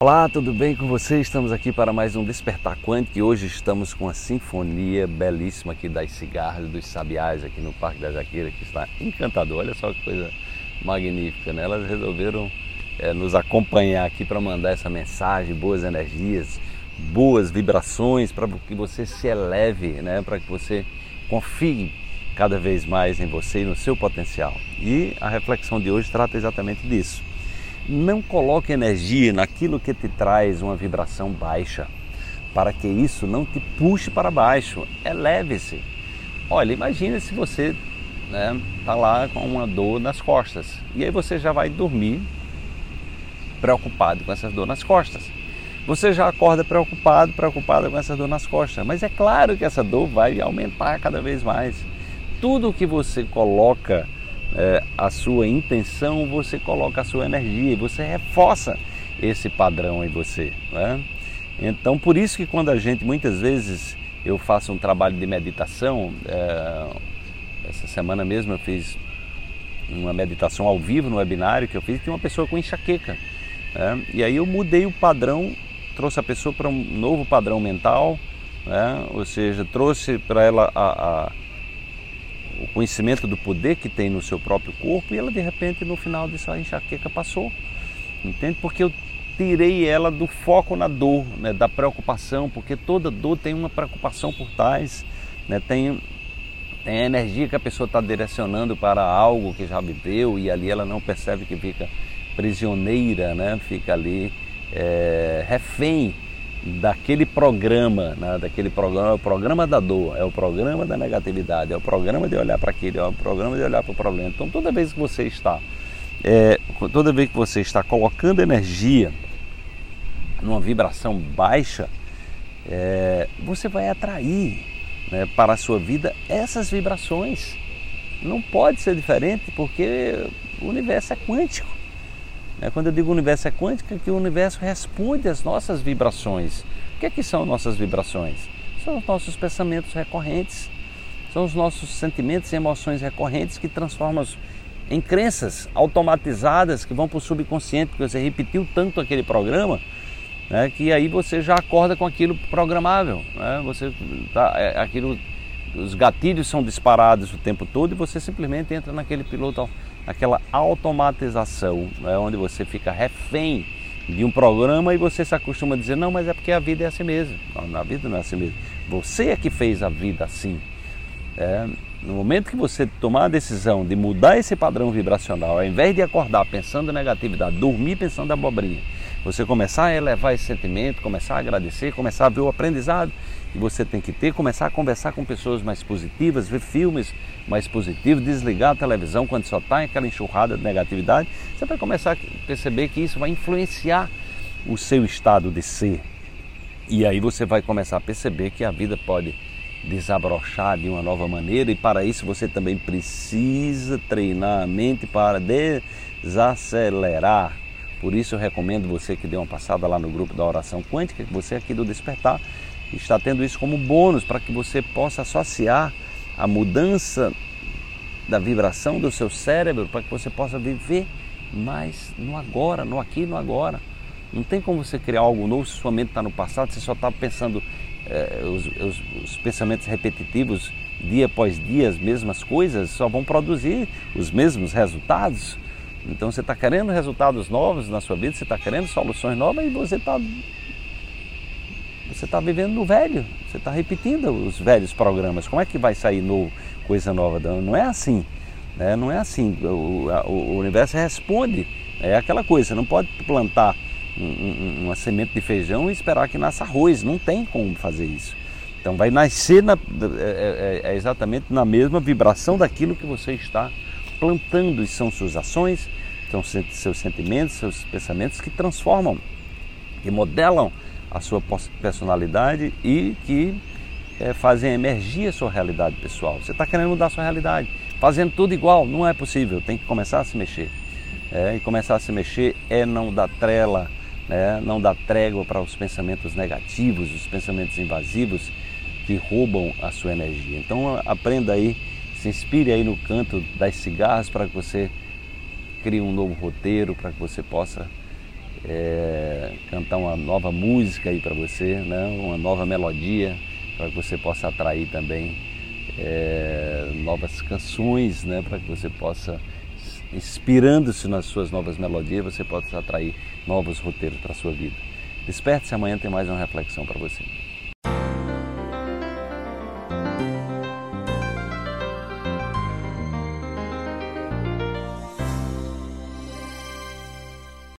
Olá, tudo bem com você? Estamos aqui para mais um Despertar Quântico e hoje estamos com a sinfonia belíssima aqui das cigarras, dos sabiás aqui no Parque da Jaqueira, que está encantador. Olha só que coisa magnífica, né? Elas resolveram é, nos acompanhar aqui para mandar essa mensagem, boas energias, boas vibrações, para que você se eleve, né? Para que você confie cada vez mais em você e no seu potencial. E a reflexão de hoje trata exatamente disso não coloque energia naquilo que te traz uma vibração baixa, para que isso não te puxe para baixo. Eleve-se. Olha, imagine se você né, tá lá com uma dor nas costas e aí você já vai dormir preocupado com essa dor nas costas. Você já acorda preocupado, preocupado com essa dor nas costas. Mas é claro que essa dor vai aumentar cada vez mais. Tudo que você coloca é, a sua intenção, você coloca a sua energia e você reforça esse padrão em você. Né? Então, por isso que quando a gente, muitas vezes, eu faço um trabalho de meditação, é, essa semana mesmo eu fiz uma meditação ao vivo no webinário que eu fiz, tinha uma pessoa com enxaqueca. Né? E aí eu mudei o padrão, trouxe a pessoa para um novo padrão mental, né? ou seja, trouxe para ela a, a o conhecimento do poder que tem no seu próprio corpo e ela de repente no final dessa enxaqueca passou. Entende? Porque eu tirei ela do foco na dor, né, da preocupação, porque toda dor tem uma preocupação por trás, né, tem, tem a energia que a pessoa está direcionando para algo que já viveu e ali ela não percebe que fica prisioneira, né, fica ali é, refém daquele programa, né, daquele programa, é o programa da dor, é o programa da negatividade, é o programa de olhar para aquilo, é o programa de olhar para o problema. Então toda vez que você está, é, toda vez que você está colocando energia numa vibração baixa, é, você vai atrair né, para a sua vida essas vibrações. Não pode ser diferente porque o universo é quântico. Né? Quando eu digo universo é quântico, é que o universo responde às nossas vibrações. O que, é que são nossas vibrações? São os nossos pensamentos recorrentes, são os nossos sentimentos e emoções recorrentes que transformam em crenças automatizadas que vão para o subconsciente, porque você repetiu tanto aquele programa, né, que aí você já acorda com aquilo programável. Né? Você tá, é, aquilo, os gatilhos são disparados o tempo todo e você simplesmente entra naquele piloto aquela automatização, né, onde você fica refém de um programa e você se acostuma a dizer, não, mas é porque a vida é assim mesmo. Não, a vida não é assim mesmo. Você é que fez a vida assim. É, no momento que você tomar a decisão de mudar esse padrão vibracional, ao invés de acordar pensando em negatividade, dormir pensando em abobrinha, você começar a elevar esse sentimento, começar a agradecer, começar a ver o aprendizado que você tem que ter, começar a conversar com pessoas mais positivas, ver filmes mais positivos, desligar a televisão quando só está aquela enxurrada de negatividade, você vai começar a perceber que isso vai influenciar o seu estado de ser. E aí você vai começar a perceber que a vida pode desabrochar de uma nova maneira e para isso você também precisa treinar a mente para desacelerar. Por isso eu recomendo você que dê uma passada lá no grupo da oração quântica, que você aqui do Despertar está tendo isso como bônus para que você possa associar a mudança da vibração do seu cérebro para que você possa viver mais no agora, no aqui no agora. Não tem como você criar algo novo se sua mente está no passado, você só está pensando eh, os, os, os, pensamentos repetitivos dia após dia, as mesmas coisas, só vão produzir os mesmos resultados. Então você está querendo resultados novos na sua vida, você está querendo soluções novas e você está você está vivendo no velho, você está repetindo os velhos programas. Como é que vai sair novo, coisa nova? Não é assim. Né? Não é assim. O, o, universo responde. É aquela coisa, não pode plantar um, um, uma semente de feijão e esperar que nasça arroz. Não tem como fazer isso. Então vai nascer na, é, é, é exatamente na mesma vibração daquilo que você está plantando. E são suas ações, são seus sentimentos, seus pensamentos que transformam, que modelam a sua personalidade e que é, fazem emergir a sua realidade pessoal. Você está querendo mudar a sua realidade, fazendo tudo igual, não é possível, tem que começar a se mexer. É, e começar a se mexer é não dar trela, né, não dar trégua para os pensamentos negativos, os pensamentos invasivos que roubam a sua energia. Então aprenda aí, se inspire aí no canto das cigarras para que você crie um novo roteiro, para que você possa é, cantar uma nova música aí para você, né? uma nova melodia para que você possa atrair também é, novas canções, né? para que você possa, inspirando-se nas suas novas melodias, você possa atrair novos roteiros para a sua vida. Desperte-se, amanhã tem mais uma reflexão para você.